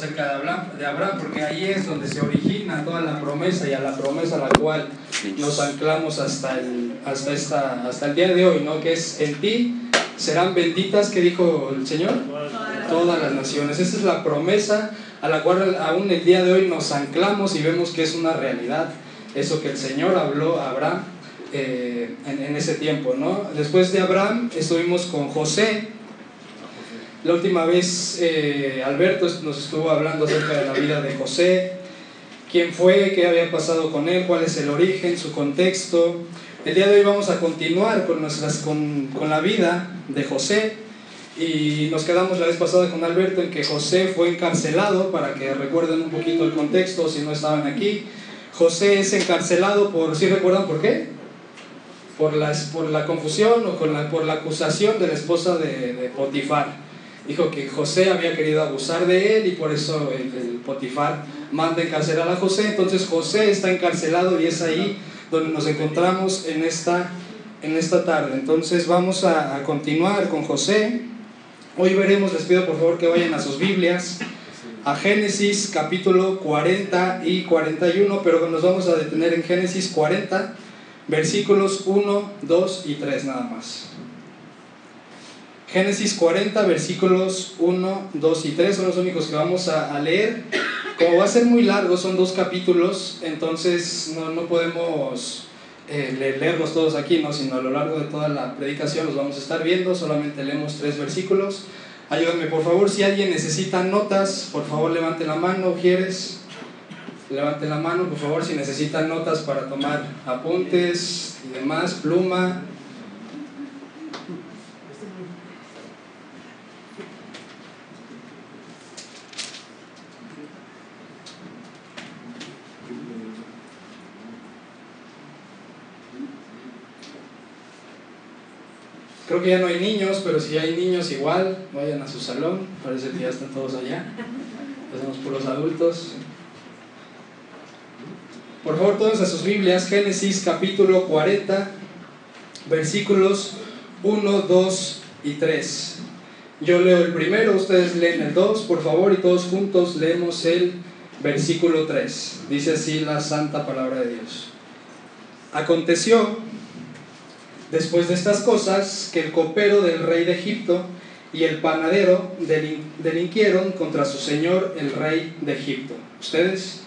acerca de Abraham, de Abraham, porque ahí es donde se origina toda la promesa y a la promesa a la cual nos anclamos hasta el, hasta esta, hasta el día de hoy, ¿no? Que es en ti serán benditas, que dijo el Señor? Todas las naciones. Esa es la promesa a la cual aún el día de hoy nos anclamos y vemos que es una realidad. Eso que el Señor habló a Abraham eh, en, ese tiempo, ¿no? Después de Abraham estuvimos con José. La última vez eh, Alberto nos estuvo hablando acerca de la vida de José, quién fue, qué había pasado con él, cuál es el origen, su contexto. El día de hoy vamos a continuar con, nuestras, con, con la vida de José y nos quedamos la vez pasada con Alberto en que José fue encarcelado, para que recuerden un poquito el contexto si no estaban aquí. José es encarcelado por, ¿sí recuerdan por qué? por la, por la confusión o con la, por la acusación de la esposa de, de, Potifar. Dijo que José había querido abusar de él y por eso el, Potifar manda encarcelar a José. Entonces José está encarcelado y es ahí donde nos encontramos en esta, en esta tarde. Entonces vamos a, a continuar con José. Hoy veremos, les pido por favor que vayan a sus Biblias, a Génesis capítulo 40 y 41, pero nos vamos a detener en Génesis 40 versículos 1, 2 y 3 nada más. Génesis 40, versículos 1, 2 y 3 son los únicos que vamos a, leer. Como va a ser muy largo, son dos capítulos, entonces no, no podemos eh, leerlos todos aquí, ¿no? sino a lo largo de toda la predicación los vamos a estar viendo, solamente leemos tres versículos. Ayúdenme, por favor, si alguien necesita notas, por favor levante la mano, ¿quieres? Levante la mano, por favor, si necesitan notas para tomar apuntes y demás, pluma. Creo que ya no hay niños, pero si hay niños igual, vayan a su salón. Parece que ya están todos allá. Hacemos puros adultos. Por favor, todos a sus Biblias, Génesis capítulo 40, versículos 1, 2 y 3. Yo leo el primero, ustedes leen el 2, por favor, y todos juntos leemos el versículo 3. Dice así la santa palabra de Dios. Aconteció, después de estas cosas, que el copero del rey de Egipto y el panadero delinquieron contra su señor, el rey de Egipto. ¿Ustedes?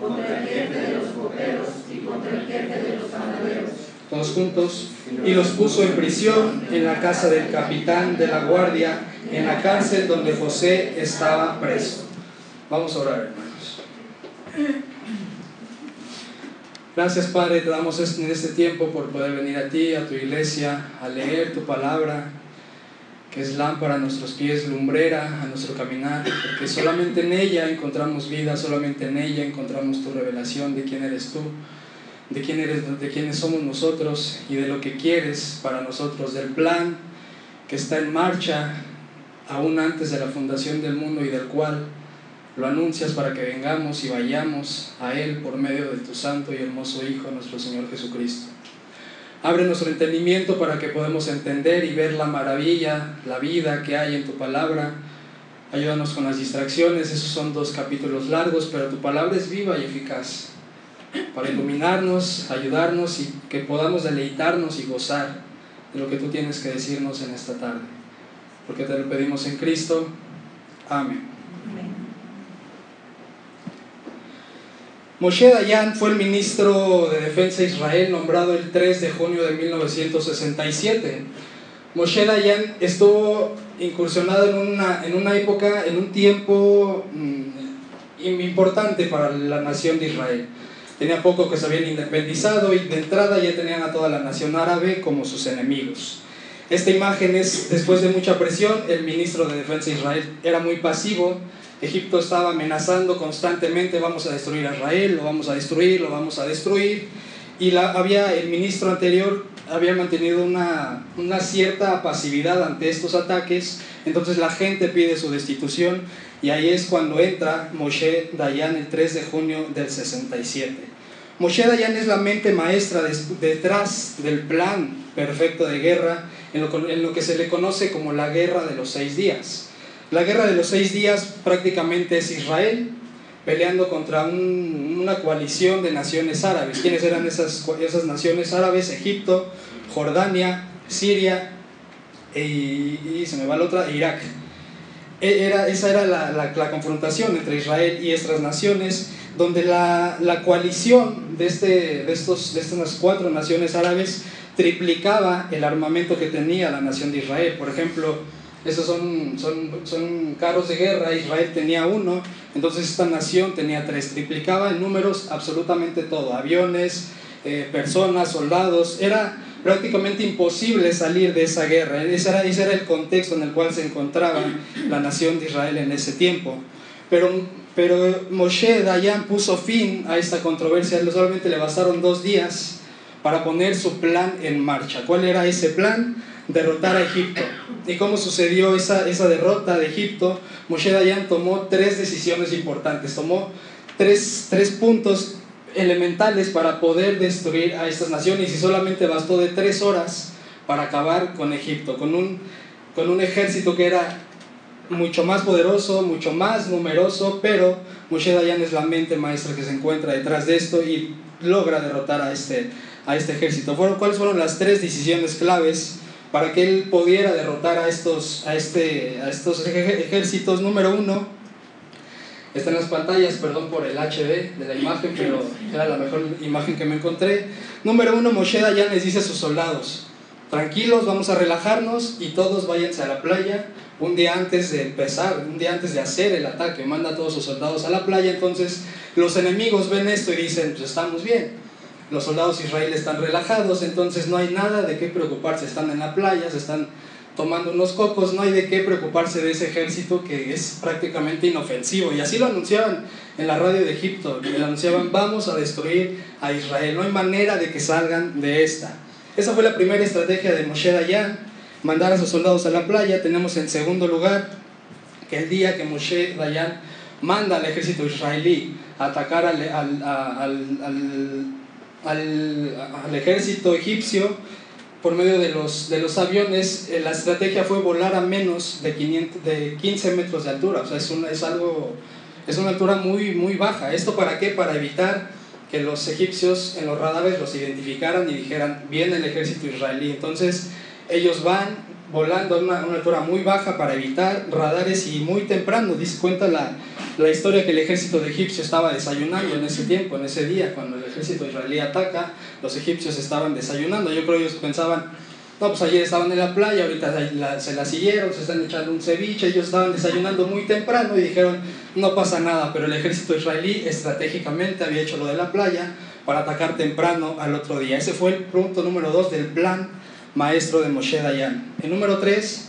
contra el jefe de los coperos y contra el jefe de los panaderos. Todos juntos, y los puso en prisión en la casa del capitán de la guardia, en la cárcel donde José estaba preso. Vamos a orar, hermanos. Gracias, Padre, te damos este tiempo por poder venir a ti, a tu iglesia, a leer tu palabra que es lámpara a nuestros pies, lumbrera a nuestro caminar, porque solamente en ella encontramos vida, solamente en ella encontramos tu revelación de quién eres tú, de quién eres, de quiénes somos nosotros y de lo que quieres para nosotros, del plan que está en marcha aún antes de la fundación del mundo y del cual lo anuncias para que vengamos y vayamos a Él por medio de tu santo y hermoso Hijo, nuestro Señor Jesucristo. Abre nuestro entendimiento para que podamos entender y ver la maravilla, la vida que hay en tu palabra. Ayúdanos con las distracciones, esos son dos capítulos largos, pero tu palabra es viva y eficaz para iluminarnos, ayudarnos y que podamos deleitarnos y gozar de lo que tú tienes que decirnos en esta tarde. Porque te lo pedimos en Cristo. Amén. Moshe Dayan fue el ministro de Defensa de Israel nombrado el 3 de junio de 1967. Moshe Dayan estuvo incursionado en una, en una época, en un tiempo mm, importante para la nación de Israel. Tenía poco que se habían independizado y de entrada ya tenían a toda la nación árabe como sus enemigos. Esta imagen es, después de mucha presión, el ministro de Defensa de Israel era muy pasivo, Egipto estaba amenazando constantemente, vamos a destruir a Israel, lo vamos a destruir, lo vamos a destruir. Y había, el ministro anterior había mantenido una, una cierta pasividad ante estos ataques, entonces la gente pide su destitución y ahí es cuando entra Moshe Dayan el 3 de junio del 67. Moshe Dayan es la mente maestra detrás del plan perfecto de guerra en lo que se le conoce como la guerra de los seis días. La guerra de los seis días prácticamente es Israel peleando contra una coalición de naciones árabes. ¿Quiénes eran esas, esas naciones árabes? Egipto, Jordania, Siria y, se me va la otra, Irak. E, era, esa era la, la, confrontación entre Israel y estas naciones, donde la, la coalición de, este, de, estos, de estas cuatro naciones árabes triplicaba el armamento que tenía la nación de Israel. Por ejemplo, esos son, son, son carros de guerra, Israel tenía uno, entonces esta nación tenía tres, triplicaba en números absolutamente todo, aviones, eh, personas, soldados, era prácticamente imposible salir de esa guerra, ese era, ese era el contexto en el cual se encontraba la nación de Israel en ese tiempo. Pero, pero Moshe Dayan puso fin a esta controversia, solamente le bastaron dos días para poner su plan en marcha. ¿Cuál era ese plan? derrotar a Egipto. ¿Y cómo sucedió esa, esa derrota de Egipto? Moshe Dayan tomó tres decisiones importantes, tomó tres, tres puntos elementales para poder destruir a estas naciones y solamente bastó de tres horas para acabar con Egipto, con un, con un ejército que era mucho más poderoso, mucho más numeroso, pero Moshe Dayan es la mente maestra que se encuentra detrás de esto y logra derrotar a este, a este ejército. ¿Cuáles fueron las tres decisiones claves para que él pudiera derrotar a estos, a este, a estos ejércitos. Número uno, está en las pantallas, perdón por el HD de la imagen, pero era la mejor imagen que me encontré. Número uno, Moshe Dayan les dice a sus soldados, tranquilos, vamos a relajarnos y todos váyanse a la playa un día antes de empezar, un día antes de hacer el ataque, manda a todos sus soldados a la playa, entonces los enemigos ven esto y dicen, pues estamos bien los soldados israelíes están relajados, entonces no hay nada de qué preocuparse, están en la playa, se están tomando unos cocos, no hay de qué preocuparse de ese ejército que es prácticamente inofensivo. Y así lo anunciaban en la radio de Egipto, le anunciaban, vamos a destruir a Israel, no hay manera de que salgan de esta. Esa fue la primera estrategia de Moshe Dayan, mandar a sus soldados a la playa. Tenemos en segundo lugar que el día que Moshe Dayan manda al ejército israelí a atacar al, al al, al ejército egipcio por medio de los, de los aviones, eh, la estrategia fue volar a menos de, 500, de 15 metros de altura, o sea, es, es, algo, es una altura muy, muy baja. ¿Esto para qué? Para evitar que los egipcios en los radares los identificaran y dijeran, viene el ejército israelí. Entonces, ellos van volando a una, altura muy baja para evitar radares y muy temprano, dice cuenta la, la historia que el ejército de egipcio estaba desayunando en ese tiempo, en ese día, cuando el ejército israelí ataca, los egipcios estaban desayunando. Yo creo que ellos pensaban, no, pues ayer estaban en la playa, ahorita se la siguieron, se están echando un ceviche, ellos estaban desayunando muy temprano y dijeron, no pasa nada, pero el ejército israelí estratégicamente había hecho lo de la playa para atacar temprano al otro día. Ese fue el punto número dos del plan maestro de Moshe Dayan. El número tres,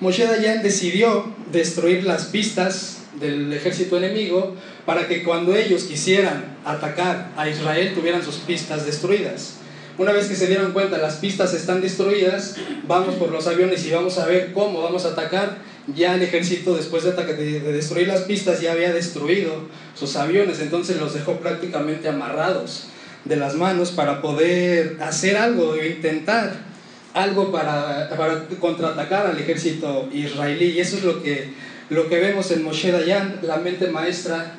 Moshe Dayan decidió destruir las pistas del ejército enemigo para que cuando ellos quisieran atacar a Israel tuvieran sus pistas destruidas. Una vez que se dieron cuenta las pistas están destruidas, vamos por los aviones y vamos a ver cómo vamos a atacar. Ya el ejército después de, de, de destruir las pistas ya había destruido sus aviones, entonces los dejó prácticamente amarrados de las manos para poder hacer algo, intentar algo para, para contraatacar al ejército israelí. Y eso es lo que lo que vemos en Moshe Dayan, la mente maestra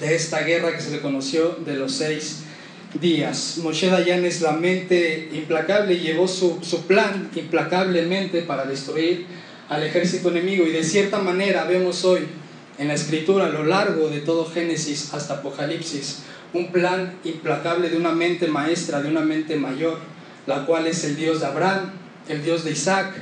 de esta guerra que se le conoció de los seis días. Moshe Dayan es la mente implacable llevó su, su plan implacablemente para destruir al ejército enemigo y de cierta manera vemos hoy en la escritura a lo largo de todo Génesis hasta Apocalipsis un plan implacable de una mente maestra, de una mente mayor, la cual es el Dios de Abraham, el Dios de Isaac,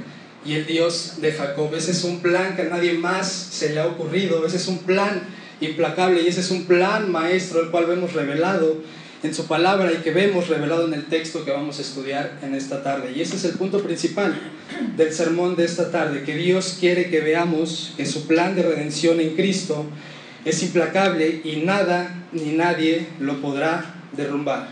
y el Dios de Jacob. Ese es un plan que a nadie más se le ha ocurrido, ese es un plan implacable y ese es un plan maestro el cual vemos revelado en su palabra y que vemos revelado en el texto que vamos a estudiar en esta tarde. Y ese es el punto principal del sermón de esta tarde, que Dios quiere que veamos que su plan de redención en Cristo es implacable y nada ni nadie lo podrá derrumbar.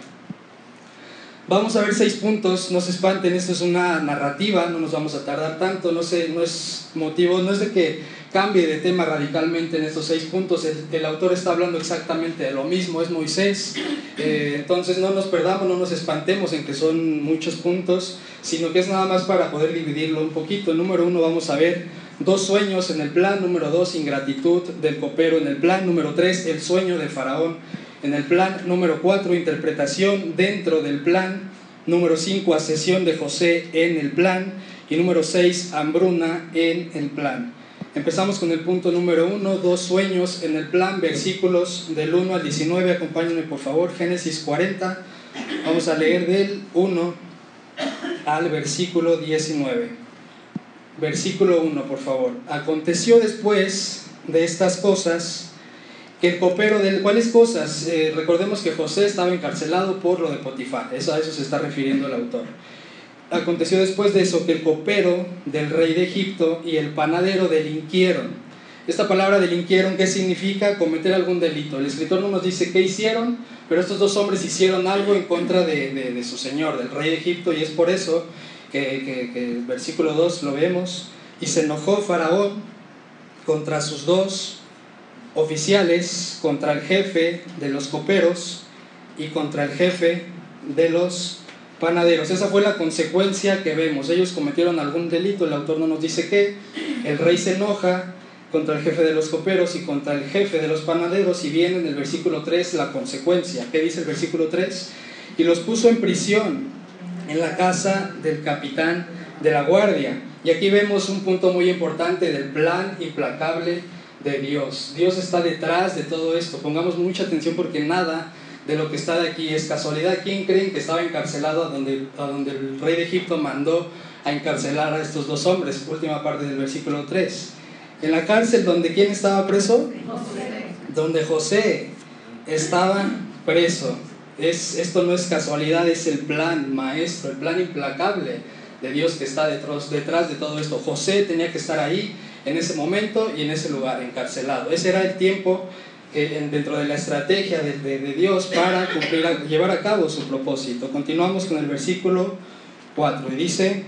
Vamos a ver seis puntos, no se espanten, esto es una narrativa, no nos vamos a tardar tanto, no, sé, no es motivo, no es de que cambie de tema radicalmente en estos seis puntos, el, autor está hablando exactamente de lo mismo, es Moisés Eh, entonces no nos perdamos, no nos espantemos en que son muchos puntos, sino que es nada más para poder dividirlo un poquito. Número uno vamos a ver dos sueños en el plan, número dos ingratitud del copero en el plan, número tres el sueño de Faraón en el plan, número cuatro interpretación dentro del plan, número cinco asesión de José en el plan y número seis hambruna en el plan. Empezamos con el punto número uno, dos sueños en el plan, versículos del 1 al 19. Acompáñenme por favor, Génesis 40. Vamos a leer del 1 al versículo 19. Versículo 1, por favor. Aconteció después de estas cosas que el copero del... ¿Cuáles cosas? Eh, recordemos que José estaba encarcelado por lo de Potifar. Eso, a eso se está refiriendo el autor. Aconteció después de eso que el copero del rey de Egipto y el panadero delinquieron. Esta palabra delinquieron, ¿qué significa? Cometer algún delito. El escritor no nos dice qué hicieron, pero estos dos hombres hicieron algo en contra de, su señor, del rey de Egipto, y es por eso que, el versículo 2 lo vemos. Y se enojó Faraón contra sus dos oficiales, contra el jefe de los coperos y contra el jefe de los panaderos. Esa fue la consecuencia que vemos. Ellos cometieron algún delito, el autor no nos dice qué. El rey se enoja contra el jefe de los coperos y contra el jefe de los panaderos y viene en el versículo 3 la consecuencia. ¿Qué dice el versículo 3? Y los puso en prisión en la casa del capitán de la guardia. Y aquí vemos un punto muy importante del plan implacable de Dios. Dios está detrás de todo esto. Pongamos mucha atención porque nada de lo que está de aquí es casualidad. ¿Quién creen que estaba encarcelado a donde, a donde el rey de Egipto mandó a encarcelar a estos dos hombres? Última parte del versículo 3. En la cárcel donde quién estaba preso? José. Donde José estaba preso. Es, esto no es casualidad, es el plan maestro, el plan implacable de Dios que está detrás, detrás de todo esto. José tenía que estar ahí en ese momento y en ese lugar, encarcelado. Ese era el tiempo dentro de la estrategia de, Dios para cumplir, llevar a cabo su propósito. Continuamos con el versículo 4 y dice,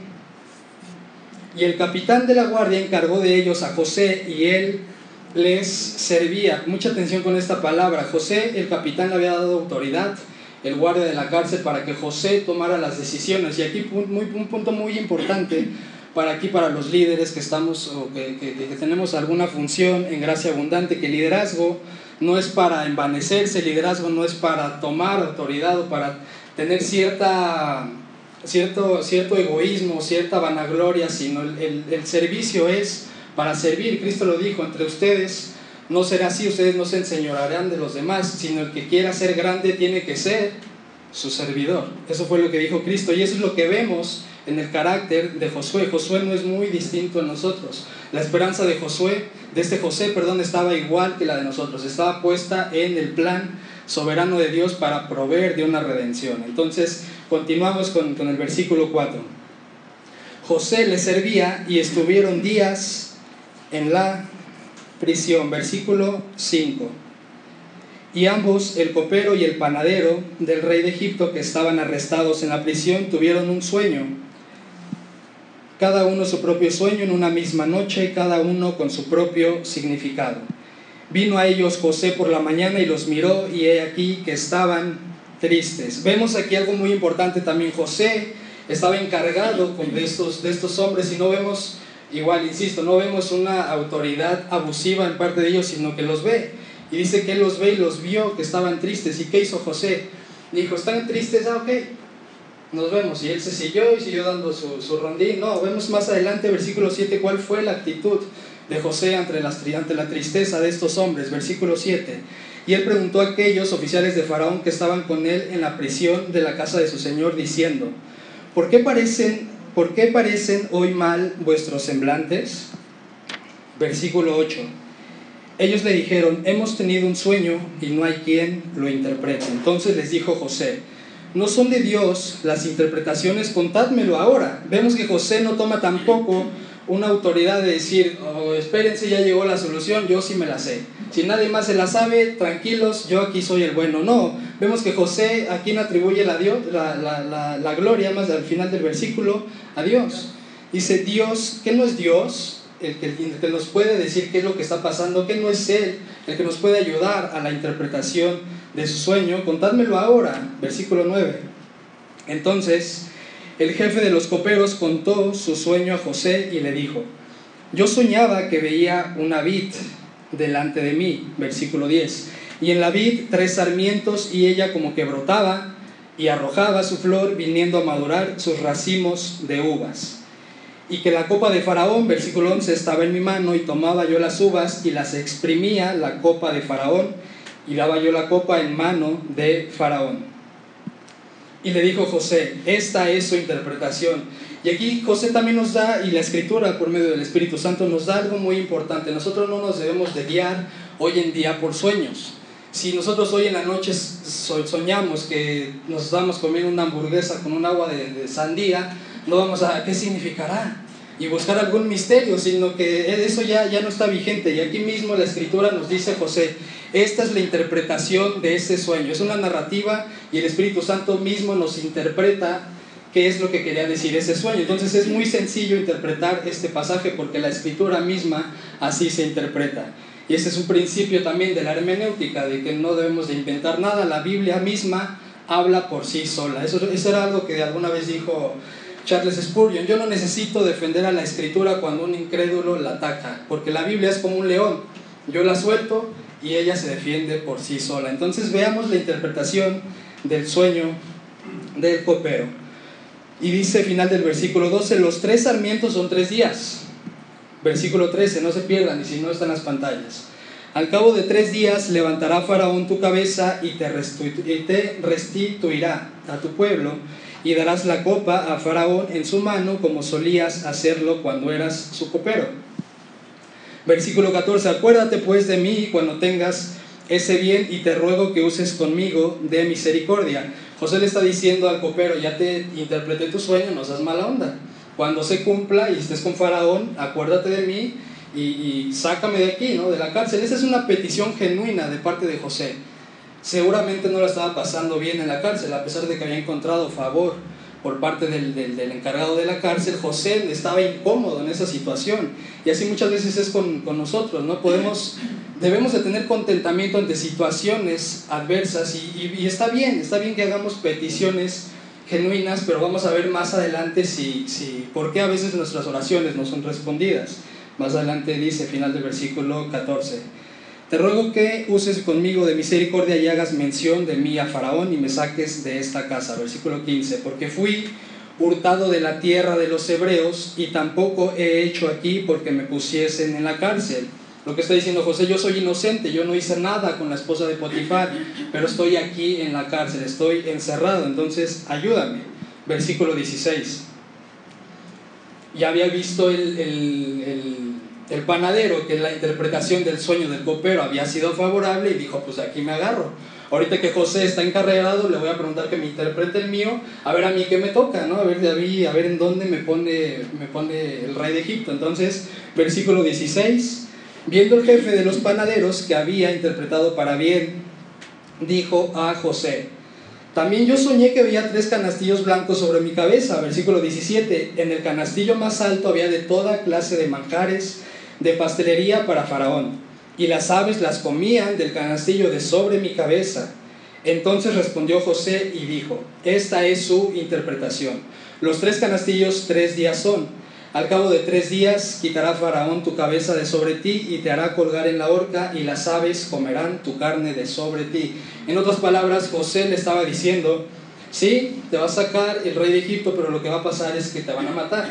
y el capitán de la guardia encargó de ellos a José y él les servía. Mucha atención con esta palabra. José, el capitán, le había dado autoridad, el guardia de la cárcel, para que José tomara las decisiones. Y aquí muy, un punto muy importante para aquí, para los líderes que estamos o que, que, tenemos alguna función en gracia abundante, que el liderazgo no es para envanecerse, el liderazgo no es para tomar autoridad o para tener cierta, cierto, cierto egoísmo, cierta vanagloria, sino el, el, servicio es para servir. Cristo lo dijo, entre ustedes no será así, ustedes no se enseñorarán de los demás, sino el que quiera ser grande tiene que ser su servidor. Eso fue lo que dijo Cristo y eso es lo que vemos en el carácter de Josué. Josué no es muy distinto a nosotros. La esperanza de Josué, de este José, perdón, estaba igual que la de nosotros. Estaba puesta en el plan soberano de Dios para proveer de una redención. Entonces, continuamos con, con el versículo 4. José le servía y estuvieron días en la prisión. Versículo 5. Y ambos, el copero y el panadero del rey de Egipto que estaban arrestados en la prisión, tuvieron un sueño cada uno su propio sueño en una misma noche, cada uno con su propio significado. Vino a ellos José por la mañana y los miró y he aquí que estaban tristes. Vemos aquí algo muy importante también. José estaba encargado de estos, de estos hombres y no vemos, igual insisto, no vemos una autoridad abusiva en parte de ellos, sino que los ve. Y dice que él los ve y los vio que estaban tristes. ¿Y qué hizo José? Dijo, ¿están tristes? Ah, ok, nos vemos. Y él se siguió y siguió dando su, su rondín. No, vemos más adelante, versículo 7, cuál fue la actitud de José ante, ante la tristeza de estos hombres. Versículo 7. Y él preguntó a aquellos oficiales de Faraón que estaban con él en la prisión de la casa de su señor, diciendo, ¿por qué parecen, por qué parecen hoy mal vuestros semblantes? Versículo 8. Ellos le dijeron, hemos tenido un sueño y no hay quien lo interprete. Entonces les dijo José, no son de Dios las interpretaciones, contádmelo ahora. Vemos que José no toma tampoco una autoridad de decir, oh, espérense, ya llegó la solución, yo sí me la sé. Si nadie más se la sabe, tranquilos, yo aquí soy el bueno. No, vemos que José a quien atribuye la, Dios, la, la, la, gloria, más al final del versículo, a Dios. Dice Dios, ¿qué no es Dios? el que, nos puede decir qué es lo que está pasando, que no es Él el que nos puede ayudar a la interpretación de su sueño, contádmelo ahora, versículo 9. Entonces, el jefe de los coperos contó su sueño a José y le dijo, yo soñaba que veía una vid delante de mí, versículo 10, y en la vid tres sarmientos y ella como que brotaba y arrojaba su flor viniendo a madurar sus racimos de uvas. Y que la copa de Faraón, versículo 11, estaba en mi mano y tomaba yo las uvas y las exprimía la copa de Faraón y daba yo la copa en mano de Faraón. Y le dijo José, esta es su interpretación. Y aquí José también nos da, y la escritura por medio del Espíritu Santo nos da algo muy importante. Nosotros no nos debemos de hoy en día por sueños. Si nosotros hoy en la noche soñamos que nos damos comiendo una hamburguesa con un agua de, sandía, no vamos a, ¿qué significará? Y buscar algún misterio, sino que eso ya, ya no está vigente. Y aquí mismo la escritura nos dice José, esta es la interpretación de ese sueño. Es una narrativa y el Espíritu Santo mismo nos interpreta qué es lo que quería decir ese sueño. Entonces es muy sencillo interpretar este pasaje porque la escritura misma así se interpreta. Y ese es un principio también de la hermenéutica, de que no debemos de inventar nada. La Biblia misma habla por sí sola. Eso, eso era algo que alguna vez dijo Charles Spurgeon. Yo no necesito defender a la escritura cuando un incrédulo la ataca, porque la Biblia es como un león. Yo la suelto y ella se defiende por sí sola. Entonces veamos la interpretación del sueño del copero. Y dice final del versículo 12, los tres sarmientos son tres días. Versículo 13, no se pierdan y si no están las pantallas. Al cabo de tres días levantará Faraón tu cabeza y te, restituirá a tu pueblo y darás la copa a Faraón en su mano como solías hacerlo cuando eras su copero. Versículo 14, acuérdate pues de mí cuando tengas ese bien y te ruego que uses conmigo de misericordia. José le está diciendo al copero, ya te interpreté tu sueño, no seas mala onda. Cuando se cumpla y estés con Faraón, acuérdate de mí y, y sácame de aquí, ¿no? de la cárcel. Esa es una petición genuina de parte de José. Seguramente no la estaba pasando bien en la cárcel, a pesar de que había encontrado favor por parte del, del, encargado de la cárcel, José estaba incómodo en esa situación. Y así muchas veces es con, con, nosotros, ¿no? Podemos, debemos de tener contentamiento ante situaciones adversas y, y, está bien, está bien que hagamos peticiones genuinas, pero vamos a ver más adelante si, si, por qué a veces nuestras oraciones no son respondidas. Más adelante dice, final del versículo 14. Te ruego que uses conmigo de misericordia y hagas mención de mí a Faraón y me saques de esta casa. Versículo 15. Porque fui hurtado de la tierra de los hebreos y tampoco he hecho aquí porque me pusiesen en la cárcel. Lo que está diciendo José, yo soy inocente, yo no hice nada con la esposa de Potifar, pero estoy aquí en la cárcel, estoy encerrado, entonces ayúdame. Versículo 16. Ya había visto el, el el panadero, que la interpretación del sueño del copero, había sido favorable y dijo, pues aquí me agarro. Ahorita que José está encarregado, le voy a preguntar que me interprete el mío, a ver a mí qué me toca, ¿no? A ver, David, a ver en dónde me pone, me pone el rey de Egipto. Entonces, versículo 16, viendo el jefe de los panaderos que había interpretado para bien, dijo a José, también yo soñé que veía tres canastillos blancos sobre mi cabeza. Versículo 17. En el canastillo más alto había de toda clase de manjares, de pastelería para Faraón, y las aves las comían del canastillo de sobre mi cabeza. Entonces respondió José y dijo, esta es su interpretación. Los tres canastillos tres días son. Al cabo de tres días quitará Faraón tu cabeza de sobre ti y te hará colgar en la horca y las aves comerán tu carne de sobre ti. En otras palabras, José le estaba diciendo, sí, te va a sacar el rey de Egipto, pero lo que va a pasar es que te van a matar.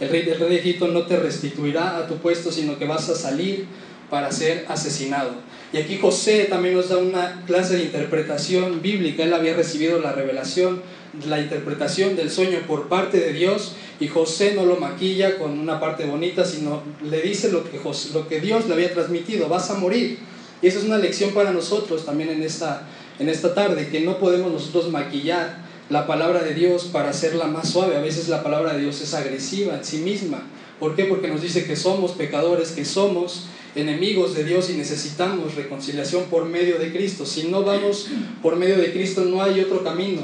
El rey, rey de Egipto no te restituirá a tu puesto, sino que vas a salir para ser asesinado. Y aquí José también nos da una clase de interpretación bíblica. Él había recibido la revelación, la interpretación del sueño por parte de Dios y José no lo maquilla con una parte bonita, sino le dice lo que, lo que Dios le había transmitido, vas a morir. Y esa es una lección para nosotros también en esta, en esta tarde, que no podemos nosotros maquillar la palabra de Dios para hacerla más suave. A veces la palabra de Dios es agresiva en sí misma. ¿Por qué? Porque nos dice que somos pecadores, que somos enemigos de Dios y necesitamos reconciliación por medio de Cristo. Si no vamos por medio de Cristo no hay otro camino.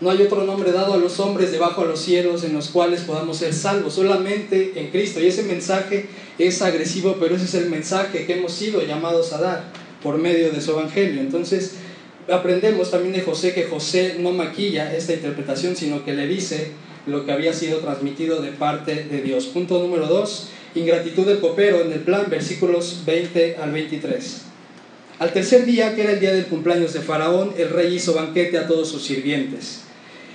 No hay otro nombre dado a los hombres debajo de los cielos en los cuales podamos ser salvos, solamente en Cristo. Y ese mensaje es agresivo, pero ese es el mensaje que hemos sido llamados a dar por medio de su evangelio. Entonces, aprendemos también de José que José no maquilla esta interpretación, sino que le dice lo que había sido transmitido de parte de Dios. Punto número dos, ingratitud del copero en el plan, versículos 20 al 23. Al tercer día, que era el día del cumpleaños de Faraón, el rey hizo banquete a todos sus sirvientes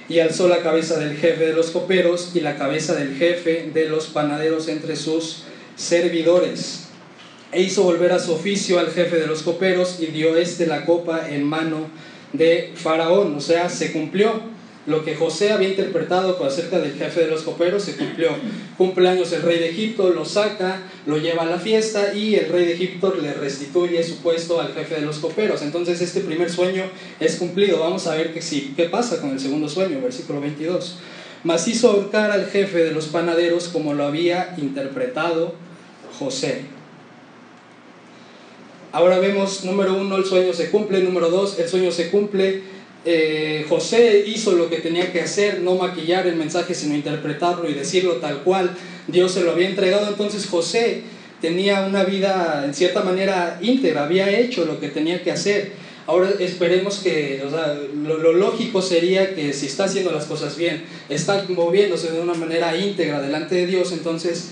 y alzó la cabeza del jefe de los coperos y la cabeza del jefe de los panaderos entre sus servidores. E hizo volver a su oficio al jefe de los coperos y dio este la copa en mano de Faraón. O sea, se cumplió lo que José había interpretado acerca del jefe de los coperos se cumplió. Cumpleaños el rey de Egipto, lo saca, lo lleva a la fiesta y el rey de Egipto le restituye su puesto al jefe de los coperos. Entonces este primer sueño es cumplido. Vamos a ver que sí. ¿Qué pasa con el segundo sueño? Versículo 22. Mas hizo ahorcar al jefe de los panaderos como lo había interpretado José. Ahora vemos, número uno, el sueño se cumple. Número dos, el sueño se cumple eh, José hizo lo que tenía que hacer, no maquillar el mensaje, sino interpretarlo y decirlo tal cual Dios se lo había entregado. Entonces José tenía una vida en cierta manera íntegra, había hecho lo que tenía que hacer. Ahora esperemos que, o sea, lo, lógico sería que si está haciendo las cosas bien, está moviéndose de una manera íntegra delante de Dios, entonces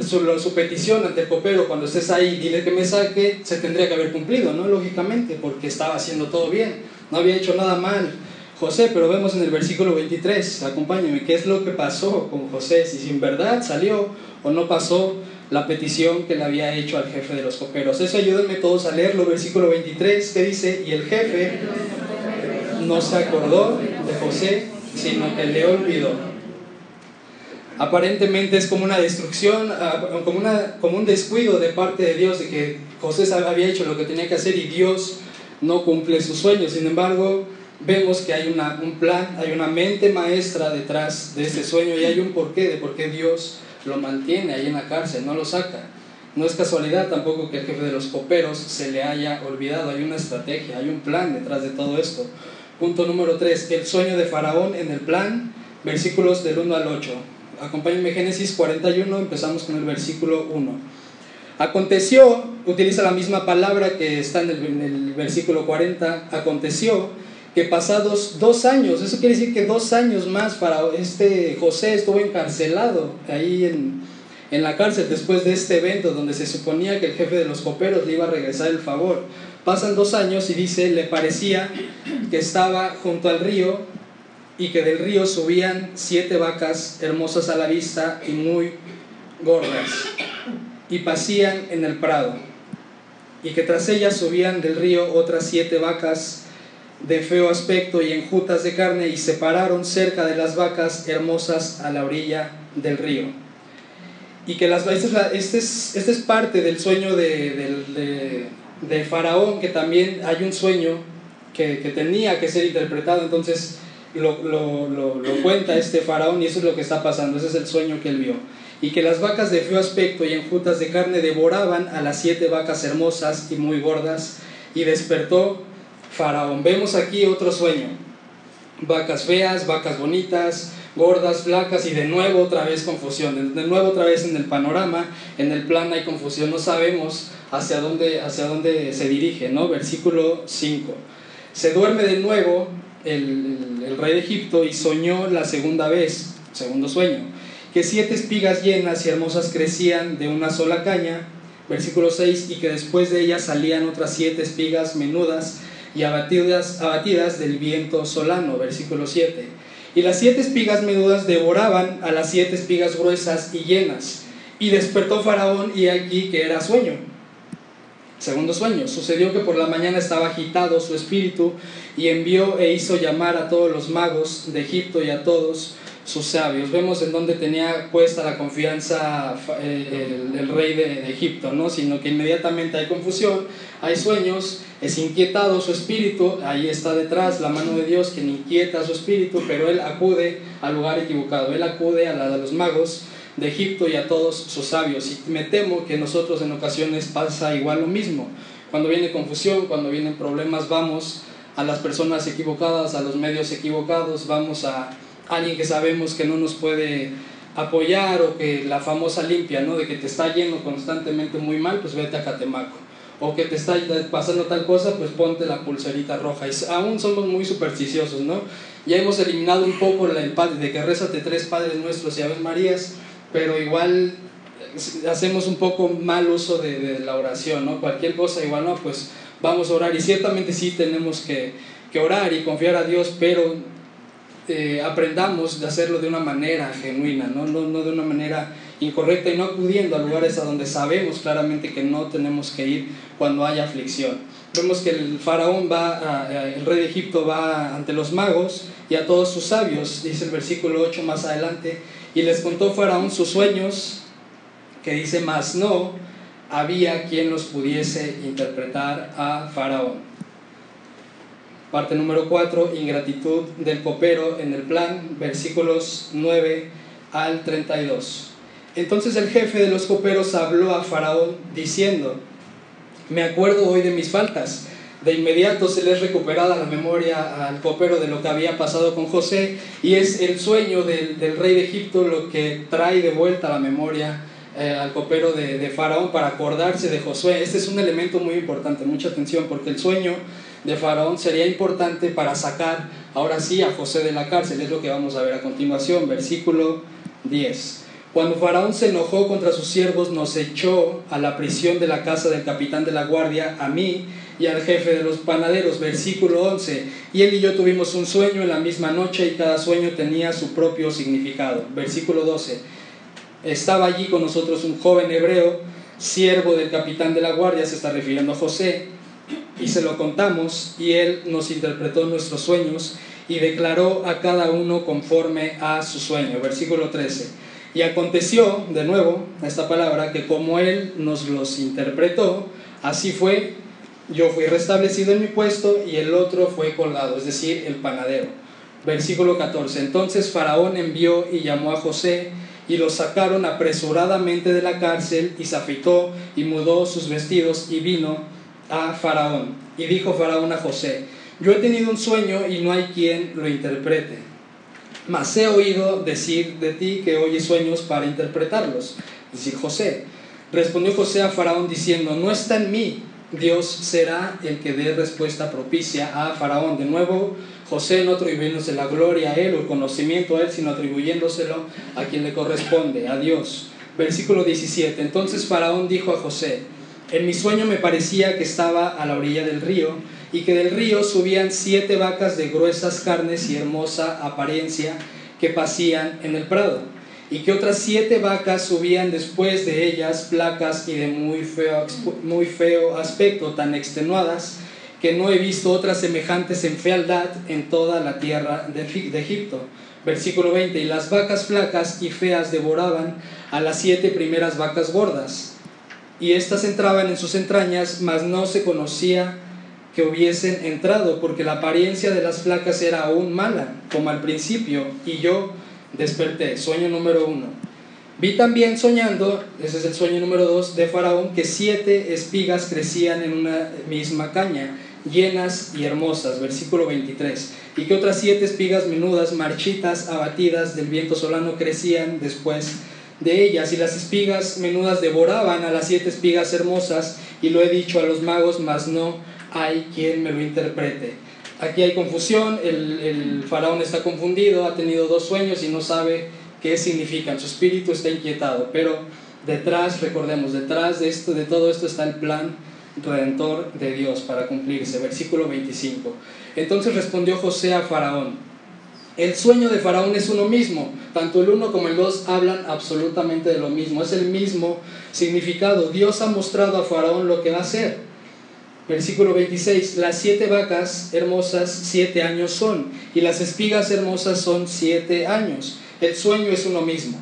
su, su, petición ante el copero, cuando estés ahí, dile que me saque, se tendría que haber cumplido, ¿no? Lógicamente, porque estaba haciendo todo bien no había hecho nada mal José, pero vemos en el versículo 23, acompáñame, qué es lo que pasó con José, si sin verdad salió o no pasó la petición que le había hecho al jefe de los coperos. Eso ayúdenme todos a leerlo, versículo 23, que dice, y el jefe no se acordó de José, sino que le olvidó. Aparentemente es como una destrucción, ah, como, una, como un descuido de parte de Dios de que José había hecho lo que tenía que hacer y Dios no cumple sus sueños. Sin embargo, vemos que hay una, un plan, hay una mente maestra detrás de este sueño y hay un porqué de por qué Dios lo mantiene ahí en la cárcel, no lo saca. No es casualidad tampoco que el jefe de los coperos se le haya olvidado, hay una estrategia, hay un plan detrás de todo esto. Punto número 3, el sueño de Faraón en el plan, versículos del 1 al 8. Acompáñenme Génesis 41, empezamos con el versículo 1. Aconteció, utiliza la misma palabra que está en el, versículo 40, aconteció que pasados dos años, eso quiere decir que dos años más para este José estuvo encarcelado ahí en, en la cárcel después de este evento donde se suponía que el jefe de los coperos le iba a regresar el favor. Pasan dos años y dice, le parecía que estaba junto al río y que del río subían siete vacas hermosas a la vista y muy gordas y pasían en el prado, y que tras ellas subían del río otras siete vacas de feo aspecto y enjutas de carne, y se pararon cerca de las vacas hermosas a la orilla del río. Y que las este es, este es, parte del sueño de, de, Faraón, que también hay un sueño que, que tenía que ser interpretado, entonces lo, lo, lo, cuenta este Faraón y eso es lo que está pasando, ese es el sueño que él vio y que las vacas de feo aspecto y enjutas de carne devoraban a las siete vacas hermosas y muy gordas, y despertó Faraón. Vemos aquí otro sueño. Vacas feas, vacas bonitas, gordas, flacas y de nuevo otra vez confusión. De nuevo otra vez en el panorama, en el plan hay confusión. No sabemos hacia dónde, hacia dónde se dirige, ¿no? Versículo 5. Se duerme de nuevo el, rey de Egipto y soñó la segunda vez, segundo sueño que siete espigas llenas y hermosas crecían de una sola caña, versículo 6, y que después de ellas salían otras siete espigas menudas y abatidas, abatidas del viento solano, versículo 7. Y las siete espigas menudas devoraban a las siete espigas gruesas y llenas. Y despertó Faraón y aquí que era sueño. Segundo sueño. Sucedió que por la mañana estaba agitado su espíritu y envió e hizo llamar a todos los magos de Egipto y a todos sus sabios. Vemos en donde tenía puesta la confianza eh, el, rey de, Egipto, ¿no? sino que inmediatamente hay confusión, hay sueños, es inquietado su espíritu, ahí está detrás la mano de Dios quien inquieta su espíritu, pero él acude al lugar equivocado, él acude a, la, de los magos de Egipto y a todos sus sabios. Y me temo que nosotros en ocasiones pasa igual lo mismo. Cuando viene confusión, cuando vienen problemas, vamos a las personas equivocadas, a los medios equivocados, vamos a alguien que sabemos que no nos puede apoyar o que la famosa limpia, ¿no? De que te está yendo constantemente muy mal, pues vete a Catemaco. O que te está pasando tal cosa, pues ponte la pulserita roja. Y aún somos muy supersticiosos, ¿no? Ya hemos eliminado un poco el padre de que rézate tres Padres Nuestros y Aves Marías, pero igual eh, hacemos un poco mal uso de, de, la oración, ¿no? Cualquier cosa igual, ¿no? Pues vamos a orar y ciertamente sí tenemos que, que orar y confiar a Dios, pero eh, aprendamos de hacerlo de una manera genuina, ¿no? No, no de una manera incorrecta y no acudiendo a lugares a donde sabemos claramente que no tenemos que ir cuando haya aflicción. Vemos que el faraón va, el rey de Egipto va ante los magos y a todos sus sabios, dice el versículo 8 más adelante, y les contó faraón sus sueños, que dice, más no había quien los pudiese interpretar a faraón. Parte número 4, ingratitud del copero en el plan, versículos 9 al 32. Entonces el jefe de los coperos habló a Faraón diciendo, me acuerdo hoy de mis faltas. De inmediato se le es recuperada la memoria al copero de lo que había pasado con José y es el sueño del, rey de Egipto lo que trae de vuelta la memoria eh, al copero de, de Faraón para acordarse de Josué. Este es un elemento muy importante, mucha atención, porque el sueño de Faraón sería importante para sacar ahora sí a José de la cárcel. Es lo que vamos a ver a continuación, versículo 10. Cuando Faraón se enojó contra sus siervos, nos echó a la prisión de la casa del capitán de la guardia, a mí y al jefe de los panaderos. Versículo 11. Y él y yo tuvimos un sueño en la misma noche y cada sueño tenía su propio significado. Versículo 12. Estaba allí con nosotros un joven hebreo, siervo del capitán de la guardia, se está refiriendo a José y se lo contamos y él nos interpretó nuestros sueños y declaró a cada uno conforme a su sueño. Versículo 13. Y aconteció, de nuevo, esta palabra, que como él nos los interpretó, así fue, yo fui restablecido en mi puesto y el otro fue colgado, es decir, el panadero. Versículo 14. Entonces Faraón envió y llamó a José y lo sacaron apresuradamente de la cárcel y se afeitó y mudó sus vestidos y vino a Faraón. Y dijo Faraón a José, yo he tenido un sueño y no hay quien lo interprete. Mas he oído decir de ti que oyes sueños para interpretarlos. Decir José. Respondió José a Faraón diciendo, no está en mí, Dios será el que dé respuesta propicia a Faraón. De nuevo, José no atribuyéndose la gloria a él o el conocimiento a él, sino atribuyéndoselo a quien le corresponde, a Dios. Versículo 17. Entonces Faraón dijo a José, en mi sueño me parecía que estaba a la orilla del río y que del río subían siete vacas de gruesas carnes y hermosa apariencia que pasían en el prado, y que otras siete vacas subían después de ellas placas y de muy feo, muy feo aspecto, tan extenuadas, que no he visto otras semejantes en fealdad en toda la tierra de, de Egipto. Versículo 20, y las vacas flacas y feas devoraban a las siete primeras vacas gordas y éstas entraban en sus entrañas, mas no se conocía que hubiesen entrado, porque la apariencia de las flacas era aún mala, como al principio, y yo desperté. Sueño número uno. Vi también soñando, ese es el sueño número dos, de Faraón, que siete espigas crecían en una misma caña, llenas y hermosas, versículo 23, y que otras siete espigas menudas, marchitas, abatidas del viento solano, crecían después de ellas, y las espigas menudas devoraban a las siete espigas hermosas, y lo he dicho a los magos, mas no hay quien me lo interprete. Aquí hay confusión, el, el faraón está confundido, ha tenido dos sueños y no sabe qué significan, su espíritu está inquietado, pero detrás, recordemos, detrás de, esto, de todo esto está el plan redentor de Dios para cumplirse. Versículo 25. Entonces respondió José a Faraón, el sueño de Faraón es uno mismo. Tanto el uno como el dos hablan absolutamente de lo mismo. Es el mismo significado. Dios ha mostrado a Faraón lo que va a hacer. Versículo 26. Las siete vacas hermosas siete años son y las espigas hermosas son siete años. El sueño es uno mismo.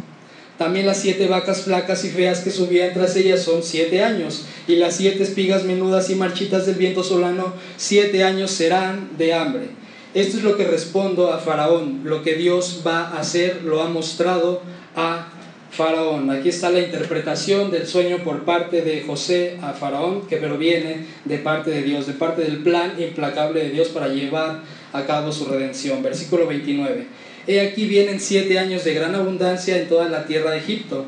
También las siete vacas flacas y feas que subían tras ellas son siete años, y las siete espigas menudas y marchitas del viento solano, siete años serán de hambre. Esto es lo que respondo a Faraón. Lo que Dios va a hacer lo ha mostrado a Faraón. Aquí está la interpretación del sueño por parte de José a Faraón, que proviene de parte de Dios, de parte del plan implacable de Dios para llevar a cabo su redención. Versículo 29. He aquí vienen siete años de gran abundancia en toda la tierra de Egipto,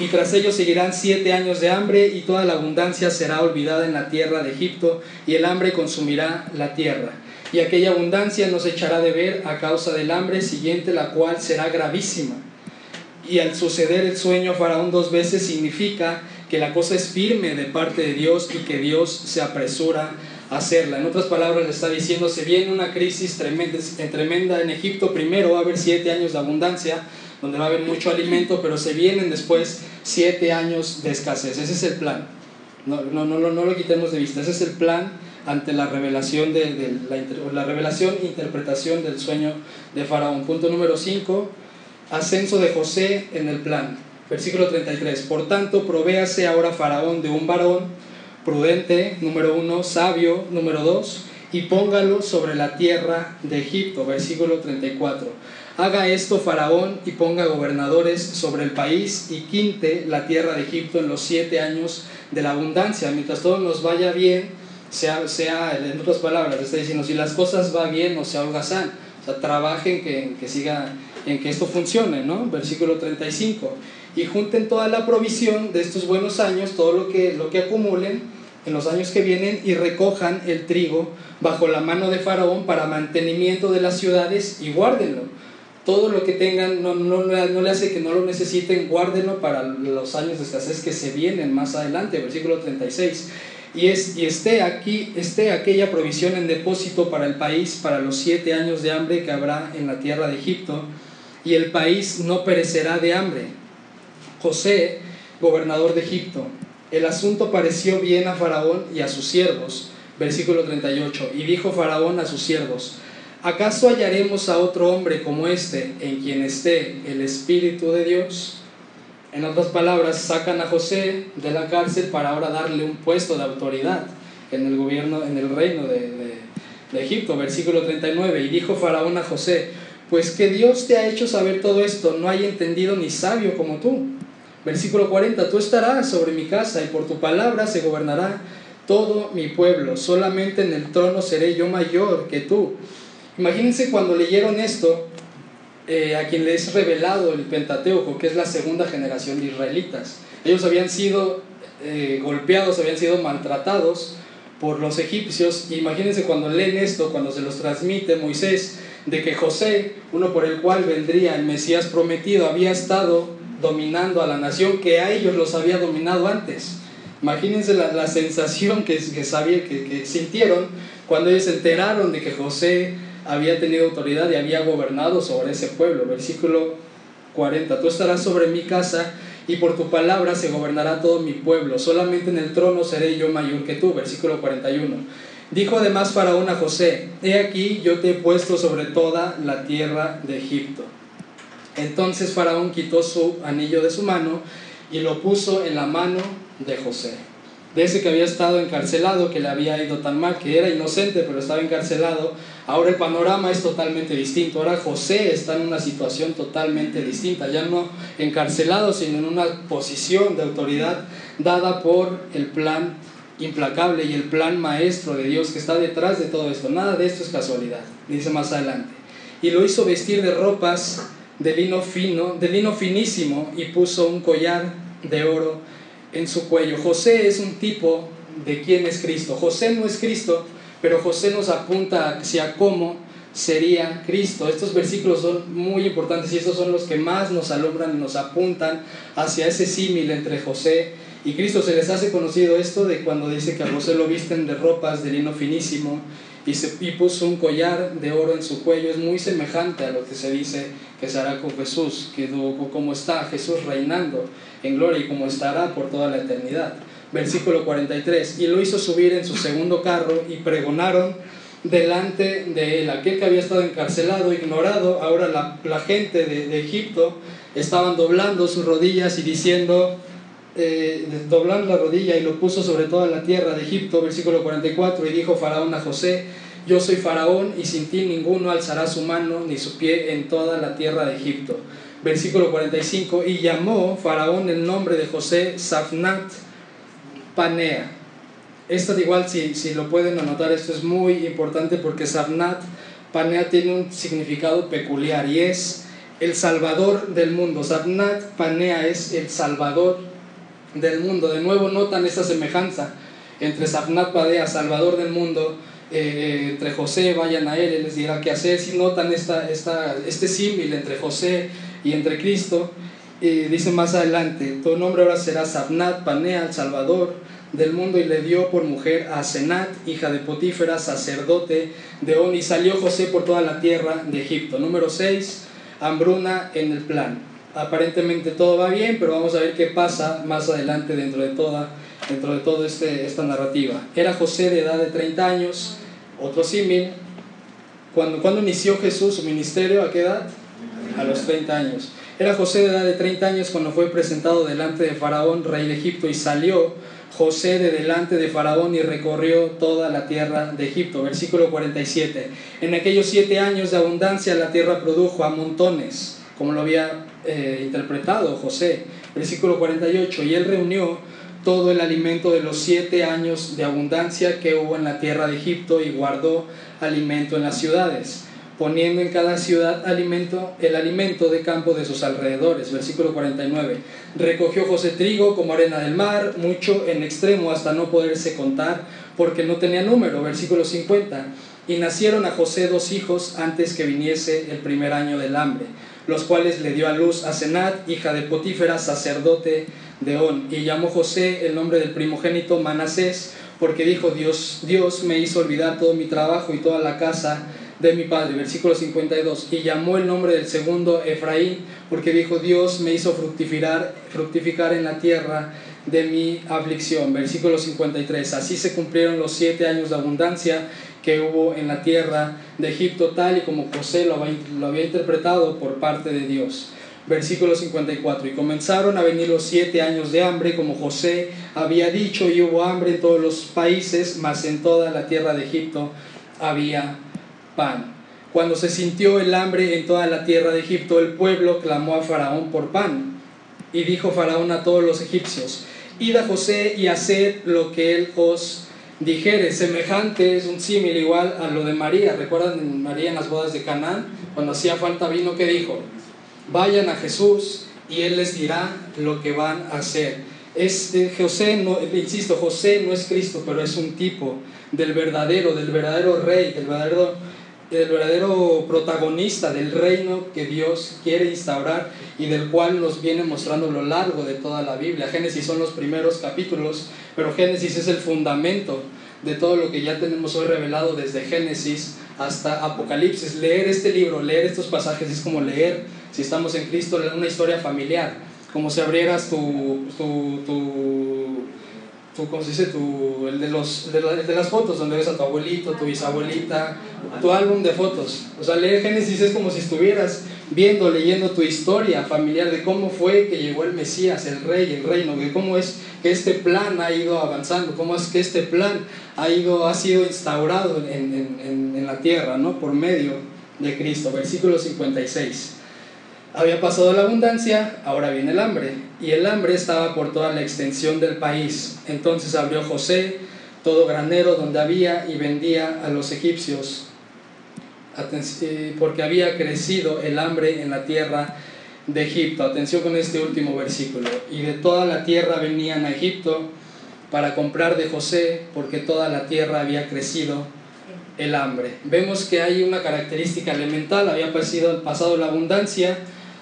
y tras ellos seguirán siete años de hambre, y toda la abundancia será olvidada en la tierra de Egipto, y el hambre consumirá la tierra. Y aquella abundancia no se echará de ver a causa del hambre siguiente, la cual será gravísima y al suceder el sueño Faraón dos veces significa que la cosa es firme de parte de Dios y que Dios se apresura a hacerla. En otras palabras, le está diciendo, se viene una crisis tremenda, en Egipto. Primero va a haber siete años de abundancia, donde va a haber mucho alimento, pero se vienen después siete años de escasez. Ese es el plan. No, no, no, no lo quitemos de vista. Ese es el plan ante la revelación de, la revelación e interpretación del sueño de Faraón. Punto número 5 ascenso de José en el plan. Versículo 33. Por tanto, provéase ahora Faraón de un varón prudente, número uno, sabio, número dos, y póngalo sobre la tierra de Egipto. Versículo 34. Haga esto Faraón y ponga gobernadores sobre el país y quinte la tierra de Egipto en los siete años de la abundancia. Mientras todo nos vaya bien, sea, sea en otras palabras, está diciendo, si las cosas van bien, no se holgazán. O sea, trabajen que, que siga en que esto funcione, ¿no? Versículo 35. Y junten toda la provisión de estos buenos años, todo lo que, lo que acumulen en los años que vienen y recojan el trigo bajo la mano de Faraón para mantenimiento de las ciudades y guárdenlo. Todo lo que tengan no, no, no le hace que no lo necesiten, guárdenlo para los años de escasez que se vienen más adelante. Versículo 36 y, es, y esté aquí, esté aquella provisión en depósito para el país para los siete años de hambre que habrá en la tierra de Egipto, y el país no perecerá de hambre. José, gobernador de Egipto, el asunto pareció bien a Faraón y a sus siervos. Versículo 38. Y dijo Faraón a sus siervos, ¿acaso hallaremos a otro hombre como este en quien esté el Espíritu de Dios? En otras palabras, sacan a José de la cárcel para ahora darle un puesto de autoridad en el gobierno, en el reino de, de, de Egipto. Versículo 39. Y dijo Faraón a José, pues que Dios te ha hecho saber todo esto, no hay entendido ni sabio como tú. Versículo 40, tú estarás sobre mi casa y por tu palabra se gobernará todo mi pueblo, solamente en el trono seré yo mayor que tú. Imagínense cuando leyeron esto, eh, a quien le es revelado el Pentateuco, que es la segunda generación de israelitas. Ellos habían sido eh, golpeados, habían sido maltratados por los egipcios. Imagínense cuando leen esto, cuando se los transmite Moisés, de que José, uno por el cual vendría el Mesías prometido, había estado dominando a la nación que a ellos los había dominado antes. Imagínense la, la sensación que, que, sabía, que, que sintieron cuando ellos se enteraron de que José había tenido autoridad y había gobernado sobre ese pueblo. Versículo 40, tú estarás sobre mi casa y por tu palabra se gobernará todo mi pueblo, solamente en el trono seré yo mayor que tú. Versículo 41. Dijo además Faraón a José, he aquí yo te he puesto sobre toda la tierra de Egipto. Entonces Faraón quitó su anillo de su mano y lo puso en la mano de José. De ese que había estado encarcelado, que le había ido tan mal, que era inocente pero estaba encarcelado, ahora el panorama es totalmente distinto. Ahora José está en una situación totalmente distinta, ya no encarcelado, sino en una posición de autoridad dada por el plan implacable y el plan maestro de Dios que está detrás de todo esto. Nada de esto es casualidad, dice más adelante. Y lo hizo vestir de ropas de lino fino, de lino finísimo y puso un collar de oro en su cuello. José es un tipo de quién es Cristo. José no es Cristo, pero José nos apunta hacia cómo sería Cristo. Estos versículos son muy importantes y estos son los que más nos alumbran y nos apuntan hacia ese símil entre José y Cristo. Se les hace conocido esto de cuando dice que a José lo visten de ropas de lino finísimo y, se, y puso un collar de oro en su cuello. Es muy semejante a lo que se dice que se hará con Jesús, que como está Jesús reinando en gloria y como estará por toda la eternidad. Versículo 43. Y lo hizo subir en su segundo carro y pregonaron delante de él. Aquel que había estado encarcelado, ignorado, ahora la, la gente de, de, Egipto estaban doblando sus rodillas y diciendo, eh, doblando la rodilla y lo puso sobre toda la tierra de Egipto, versículo 44, y dijo Faraón a José, yo soy Faraón y sin ti ninguno alzará su mano ni su pie en toda la tierra de Egipto. Versículo 45, y llamó Faraón el nombre de José Safnat Panea. Esto igual si, si lo pueden anotar, esto es muy importante porque Safnat Panea tiene un significado peculiar y es el salvador del mundo. Safnat Panea es el salvador del mundo. De nuevo notan esta semejanza entre Safnat Panea, salvador del mundo, eh, entre José, vayan a él, él les dirá qué hacer. Si notan esta, esta, este símil entre José y entre Cristo, eh, dice más adelante, tu nombre ahora será Sabnat Panea, Salvador del mundo, y le dio por mujer a Senat, hija de Potífera, sacerdote de On, y salió José por toda la tierra de Egipto. Número 6, hambruna en el plan. Aparentemente todo va bien, pero vamos a ver qué pasa más adelante dentro de toda, dentro de toda este, esta narrativa. Era José de edad de 30 años, otro símil. Cuando, cuando inició Jesús su ministerio, ¿a qué edad? A los 30 años. Era José de edad de 30 años cuando fue presentado delante de Faraón, rey de Egipto, y salió José de delante de Faraón y recorrió toda la tierra de Egipto. Versículo 47. En aquellos siete años de abundancia la tierra produjo a montones, como lo había eh, interpretado José. Versículo 48. Y él reunió todo el alimento de los siete años de abundancia que hubo en la tierra de Egipto y guardó alimento en las ciudades poniendo en cada ciudad alimento, el alimento de campo de sus alrededores. Versículo 49. Recogió José trigo como arena del mar, mucho en extremo hasta no poderse contar, porque no tenía número. Versículo 50. Y nacieron a José dos hijos antes que viniese el primer año del hambre, los cuales le dio a luz a Senat, hija de Potífera, sacerdote de On. Y llamó José el nombre del primogénito Manasés, porque dijo Dios, Dios me hizo olvidar todo mi trabajo y toda la casa de mi padre. Versículo 52. Y llamó el nombre del segundo Efraín, porque dijo, Dios me hizo fructificar, fructificar en la tierra de mi aflicción. Versículo 53. Así se cumplieron los siete años de abundancia que hubo en la tierra de Egipto, tal y como José lo había, interpretado por parte de Dios. Versículo 54. Y comenzaron a venir los siete años de hambre, como José había dicho, y hubo hambre en todos los países, mas en toda la tierra de Egipto había pan. Cuando se sintió el hambre en toda la tierra de Egipto, el pueblo clamó a Faraón por pan. Y dijo Faraón a todos los egipcios, id a José y haced lo que él os dijere. Semejante es un símil igual a lo de María. ¿Recuerdan María en las bodas de Canaán? Cuando hacía falta vino, que dijo? Vayan a Jesús y él les dirá lo que van a hacer. Es, eh, José, no, insisto, José no es Cristo, pero es un tipo del verdadero, del verdadero rey, del verdadero el verdadero protagonista del reino que Dios quiere instaurar y del cual nos viene mostrando a lo largo de toda la Biblia. Génesis son los primeros capítulos, pero Génesis es el fundamento de todo lo que ya tenemos hoy revelado desde Génesis hasta Apocalipsis. Leer este libro, leer estos pasajes es como leer, si estamos en Cristo, una historia familiar, como si abrieras tu, tu, tu tu, ¿cómo se dice? Tu, el, de los, de, de, las fotos, donde ves a tu abuelito, tu bisabuelita, tu álbum de fotos. O sea, leer Génesis es como si estuvieras viendo, leyendo tu historia familiar de cómo fue que llegó el Mesías, el Rey, el reino, de cómo es que este plan ha ido avanzando, cómo es que este plan ha, ido, ha sido instaurado en, en, en la tierra, ¿no? Por medio de Cristo. Versículo 56. Había pasado la abundancia, ahora viene el hambre, y el hambre estaba por toda la extensión del país. Entonces abrió José todo granero donde había y vendía a los egipcios, eh, porque había crecido el hambre en la tierra de Egipto. Atención con este último versículo. Y de toda la tierra venían a Egipto para comprar de José, porque toda la tierra había crecido el hambre. Vemos que hay una característica elemental, había pasado, pasado la abundancia,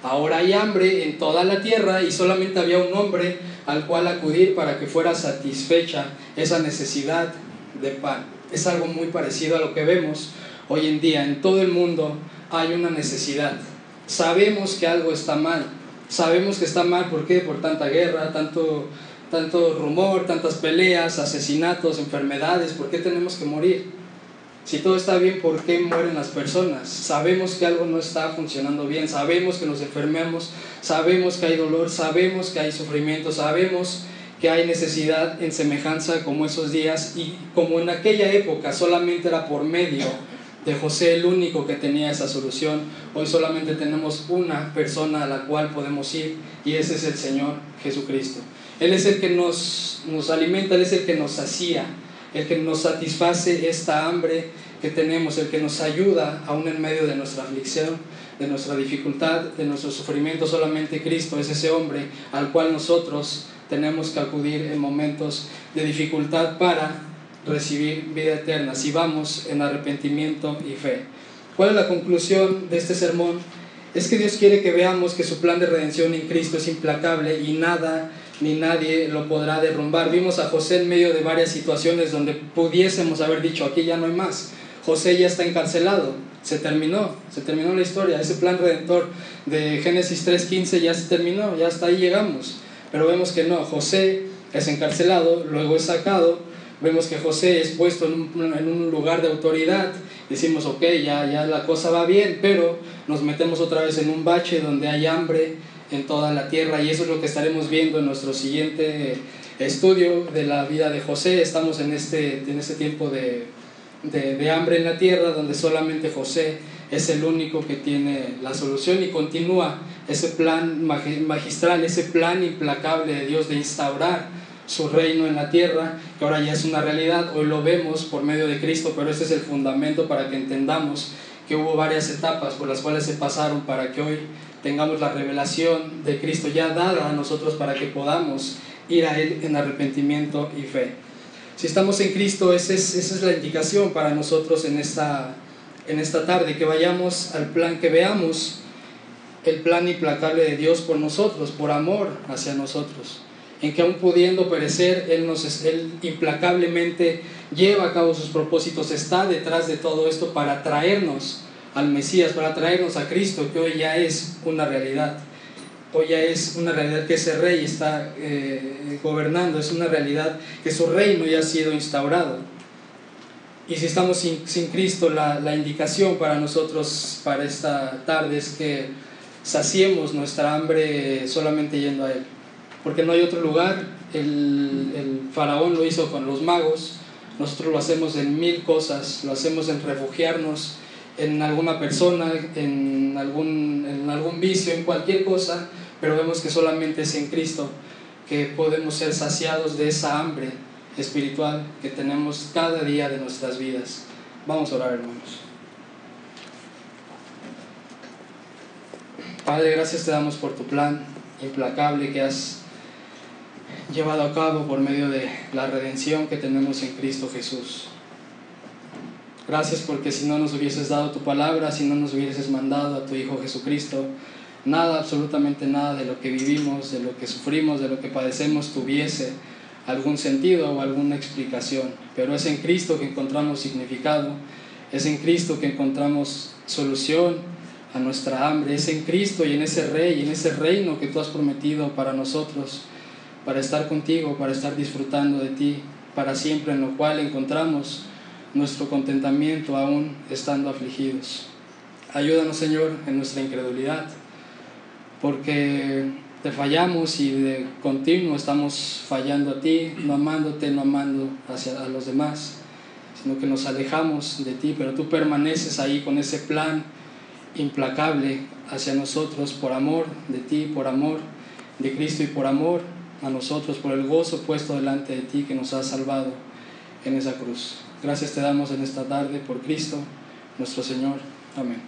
Ahora hay hambre en toda la tierra y solamente había un hombre al cual acudir para que fuera satisfecha esa necesidad de pan. Es algo muy parecido a lo que vemos hoy en día. En todo el mundo hay una necesidad. Sabemos que algo está mal. Sabemos que está mal, ¿por qué? Por tanta guerra, tanto, tanto rumor, tantas peleas, asesinatos, enfermedades. ¿Por qué tenemos que morir? Si todo está bien, ¿por qué mueren las personas? Sabemos que algo no está funcionando bien, sabemos que nos enfermamos, sabemos que hay dolor, sabemos que hay sufrimiento, sabemos que hay necesidad en semejanza como esos días y como en aquella época solamente era por medio de José el único que tenía esa solución. Hoy solamente tenemos una persona a la cual podemos ir y ese es el Señor Jesucristo. Él es el que nos, nos alimenta, Él es el que nos sacía, el que nos satisface esta hambre que tenemos, el que nos ayuda aún en medio de nuestra aflicción, de nuestra dificultad, de nuestro sufrimiento. Solamente Cristo es ese hombre al cual nosotros tenemos que acudir en momentos de dificultad para recibir vida eterna, si vamos en arrepentimiento y fe. ¿Cuál es la conclusión de este sermón? Es que Dios quiere que veamos que su plan de redención en Cristo es implacable y nada ni nadie lo podrá derrumbar. Vimos a José en medio de varias situaciones donde pudiésemos haber dicho, aquí ya no hay más. José ya está encarcelado, se terminó, se terminó la historia, ese plan redentor de Génesis 3.15 ya se terminó, ya hasta ahí llegamos. Pero vemos que no, José es encarcelado, luego es sacado, vemos que José es puesto en un, lugar de autoridad, decimos, ok, ya, ya la cosa va bien, pero nos metemos otra vez en un bache donde hay hambre en toda la tierra y eso es lo que estaremos viendo en nuestro siguiente estudio de la vida de José. Estamos en este, en este tiempo de, de, de hambre en la tierra donde solamente José es el único que tiene la solución y continúa ese plan magistral, ese plan implacable de Dios de instaurar su reino en la tierra, que ahora ya es una realidad, hoy lo vemos por medio de Cristo, pero ese es el fundamento para que entendamos que hubo varias etapas por las cuales se pasaron para que hoy tengamos la revelación de Cristo ya dada a nosotros para que podamos ir a Él en arrepentimiento y fe. Si estamos en Cristo, esa es, esa es la indicación para nosotros en esta, en esta tarde, que vayamos al plan, que veamos el plan implacable de Dios por nosotros, por amor hacia nosotros, en que aún pudiendo perecer, Él, nos, Él implacablemente lleva a cabo sus propósitos, está detrás de todo esto para traernos al Mesías, para traernos a Cristo, que hoy ya es una realidad. Hoy ya es una realidad que ese rey está eh, gobernando, es una realidad que su reino ya ha sido instaurado. Y si estamos sin, Cristo, la, la indicación para nosotros para esta tarde es que saciemos nuestra hambre solamente yendo a Él. Porque no hay otro lugar, el, faraón lo hizo con los magos, nosotros lo hacemos en mil cosas, lo hacemos en refugiarnos en alguna persona, en algún, en algún vicio, en cualquier cosa, pero vemos que solamente es en Cristo que podemos ser saciados de esa hambre espiritual que tenemos cada día de nuestras vidas. Vamos a orar, hermanos. Padre, gracias te damos por tu plan implacable que has llevado a cabo por medio de la redención que tenemos en Cristo Jesús. Gracias porque si no nos hubieses dado tu palabra, si no nos hubieses mandado a tu Hijo Jesucristo, nada, absolutamente nada de lo que vivimos, de lo que sufrimos, de lo que padecemos tuviese algún sentido o alguna explicación. Pero es en Cristo que encontramos significado, es en Cristo que encontramos solución a nuestra hambre, es en Cristo y en ese Rey, en ese reino que tú has prometido para nosotros, para estar contigo, para estar disfrutando de ti para siempre, en lo cual encontramos nuestro contentamiento aún estando afligidos. Ayúdanos, Señor, en nuestra incredulidad, porque te fallamos y de continuo estamos fallando a ti, no amándote, no amando hacia a los demás, sino que nos alejamos de ti, pero tú permaneces ahí con ese plan implacable hacia nosotros por amor de ti, por amor de Cristo y por amor a nosotros, por el gozo puesto delante de ti que nos ha salvado en esa cruz. Gracias te damos en esta tarde por Cristo, nuestro Señor. Amén.